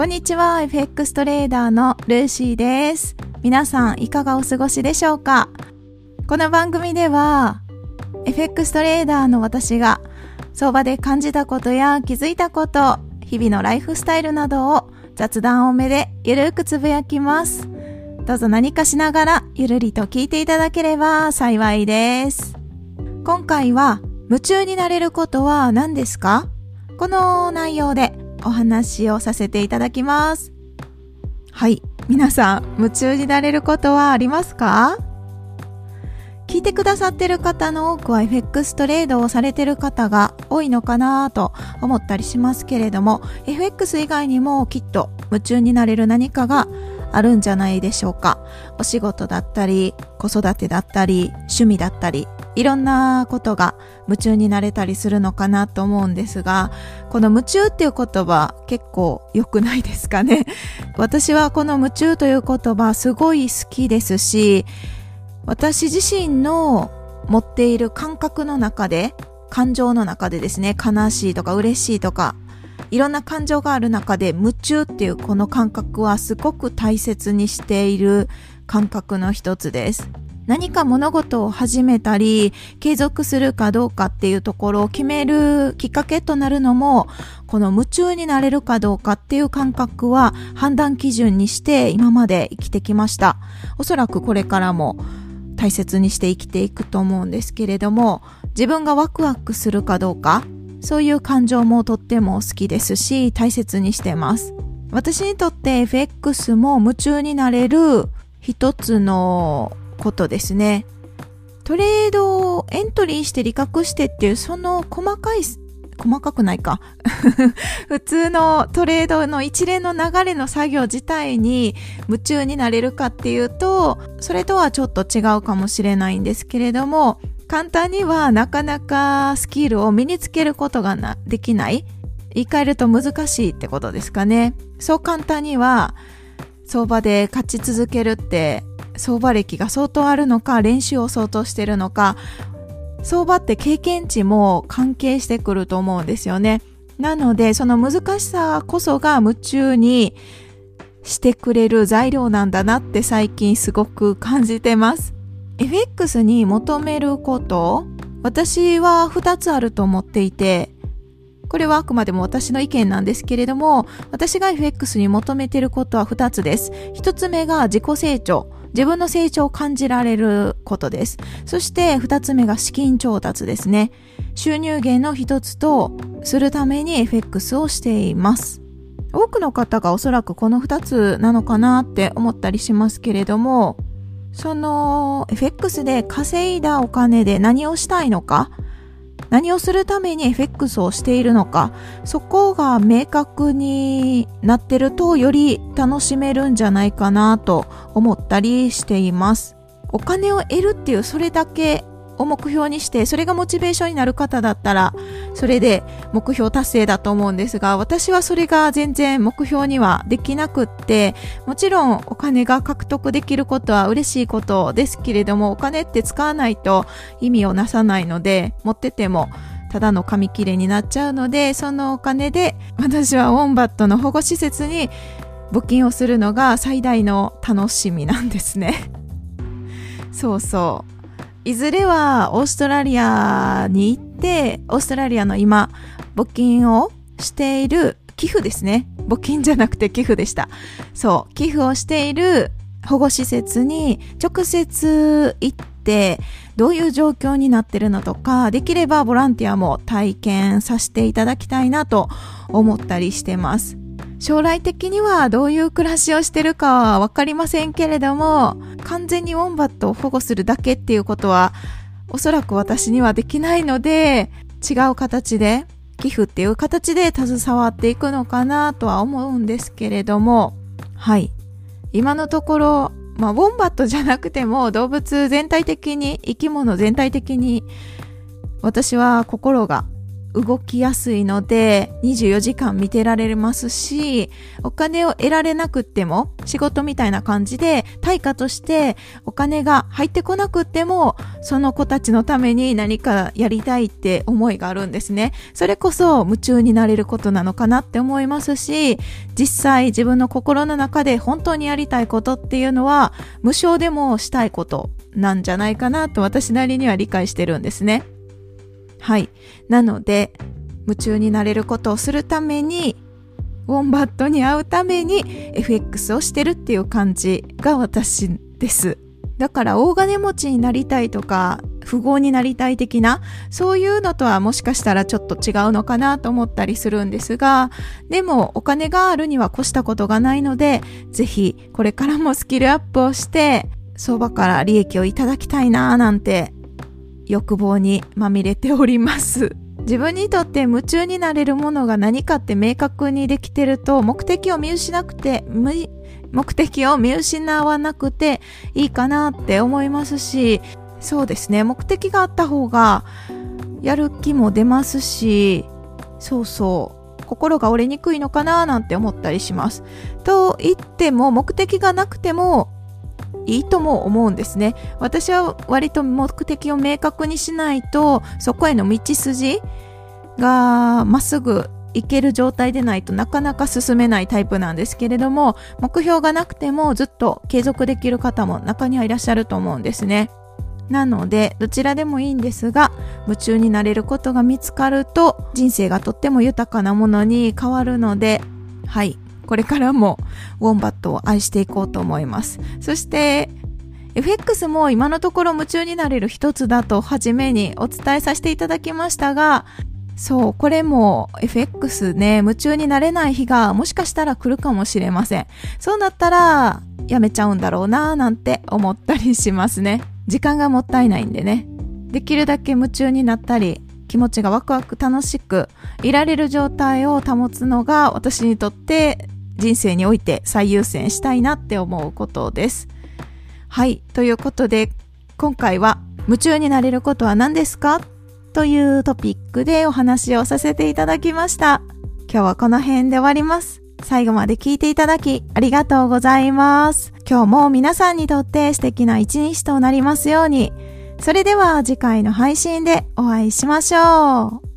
こんにちは、FX トレーダーのルーシーです。皆さんいかがお過ごしでしょうか？この番組では FX トレーダーの私が相場で感じたことや気づいたこと、日々のライフスタイルなどを雑談多めでゆるくつぶやきます。どうぞ何かしながらゆるりと聞いていただければ幸いです。今回は夢中になれることは何ですか？この内容でお話をさせていただきます。はい。皆さん、夢中になれることはありますか？聞いてくださってる方の多くは FX トレードをされてる方が多いのかなと思ったりしますけれども FX 以外にもきっと夢中になれる何かがあるんじゃないでしょうかお仕事だったり子育てだったり趣味だったりいろんなことが夢中になれたりするのかなと思うんですが、この夢中っていう言葉結構良くないですかね？私はこの夢中という言葉すごい好きですし、私自身の持っている感覚の中で、感情の中でですね、悲しいとか嬉しいとか、いろんな感情がある中で夢中っていうこの感覚はすごく大切にしている感覚の一つです。何か物事を始めたり、継続するかどうかっていうところを決めるきっかけとなるのも、この夢中になれるかどうかっていう感覚は判断基準にして今まで生きてきました。おそらくこれからも大切にして生きていくと思うんですけれども、自分がワクワクするかどうか、そういう感情もとっても好きですし、大切にしてます。私にとって FX も夢中になれる一つのことですね。トレードをエントリーして利確してっていうその細かい、細かくないか。普通のトレードの一連の流れの作業自体に夢中になれるかっていうと、それとはちょっと違うかもしれないんですけれども、簡単にはなかなかスキルを身につけることがなできない。言い換えると難しいってことですかね。そう簡単には相場で勝ち続けるって相場歴が相当あるのか、練習を相当してるのか、相場って経験値も関係してくると思うんですよね。なので、その難しさこそが夢中にしてくれる材料なんだなって最近すごく感じてます。FX に求めること、私は2つあると思っていて、これはあくまでも私の意見なんですけれども、私が FX に求めてることは2つです。1つ目が自己成長。自分の成長を感じられることです。そして二つ目が資金調達ですね。収入源の一つとするために FX をしています。多くの方がおそらくこの二つなのかなって思ったりしますけれども、その FX で稼いだお金で何をしたいのか、何をするために FX をしているのか、そこが明確になってるとより楽しめるんじゃないかなと思ったりしています。お金を得るっていうそれだけを目標にして、それがモチベーションになる方だったら、それで目標達成だと思うんですが、私はそれが全然目標にはできなくって、もちろんお金が獲得できることは嬉しいことですけれども、お金って使わないと意味をなさないので、持っててもただの紙切れになっちゃうので、そのお金で私はウォンバットの保護施設に募金をするのが最大の楽しみなんですね。そうそう。いずれはオーストラリアに行って、オーストラリアの今、募金をしている寄付ですね。募金じゃなくて寄付でした。そう、寄付をしている保護施設に直接行って、どういう状況になってるのとか、できればボランティアも体験させていただきたいなと思ったりしてます。将来的にはどういう暮らしをしてるかはわかりませんけれども、完全にウォンバットを保護するだけっていうことは、おそらく私にはできないので、違う形で、寄付っていう形で携わっていくのかなとは思うんですけれども、はい。今のところ、まあ、ウォンバットじゃなくても動物全体的に、生き物全体的に、私は心が動きやすいので24時間見てられますしお金を得られなくっても仕事みたいな感じで対価としてお金が入ってこなくってもその子たちのために何かやりたいって思いがあるんですねそれこそ夢中になれることなのかなって思いますし実際自分の心の中で本当にやりたいことっていうのは無償でもしたいことなんじゃないかなと私なりには理解してるんですね。はい。なので、夢中になれることをするために、ウォンバットに会うために FX をしてるっていう感じが私です。だから大金持ちになりたいとか、富豪になりたい的な、そういうのとはもしかしたらちょっと違うのかなと思ったりするんですが、でもお金があるには越したことがないので、ぜひこれからもスキルアップをして、相場から利益をいただきたいなぁなんて欲望にまみれております。自分にとって夢中になれるものが何かって明確にできてると目的を見失くて、目的を見失わなくていいかなって思いますし、そうですね、目的があった方がやる気も出ますし、そうそう、心が折れにくいのかななんて思ったりします。と言っても目的がなくてもいいとも思うんですね。私は割と目的を明確にしないと、そこへの道筋がまっすぐ行ける状態でないとなかなか進めないタイプなんですけれども、目標がなくてもずっと継続できる方も中にはいらっしゃると思うんですね。なので、どちらでもいいんですが、夢中になれることが見つかると、人生がとっても豊かなものに変わるので、はい、これからもウォンバットを愛していこうと思います。そして、FX も今のところ夢中になれる一つだと初めにお伝えさせていただきましたが、そう、これも FX ね、夢中になれない日がもしかしたら来るかもしれません。そうなったら、やめちゃうんだろうなぁなんて思ったりしますね。時間がもったいないんでね。できるだけ夢中になったり、気持ちがワクワク楽しくいられる状態を保つのが私にとって人生において最優先したいなって思うことです。はい。ということで、今回は夢中になれることは何ですか？というトピックでお話をさせていただきました。今日はこの辺で終わります。最後まで聞いていただきありがとうございます。今日も皆さんにとって素敵な一日となりますように。それでは次回の配信でお会いしましょう。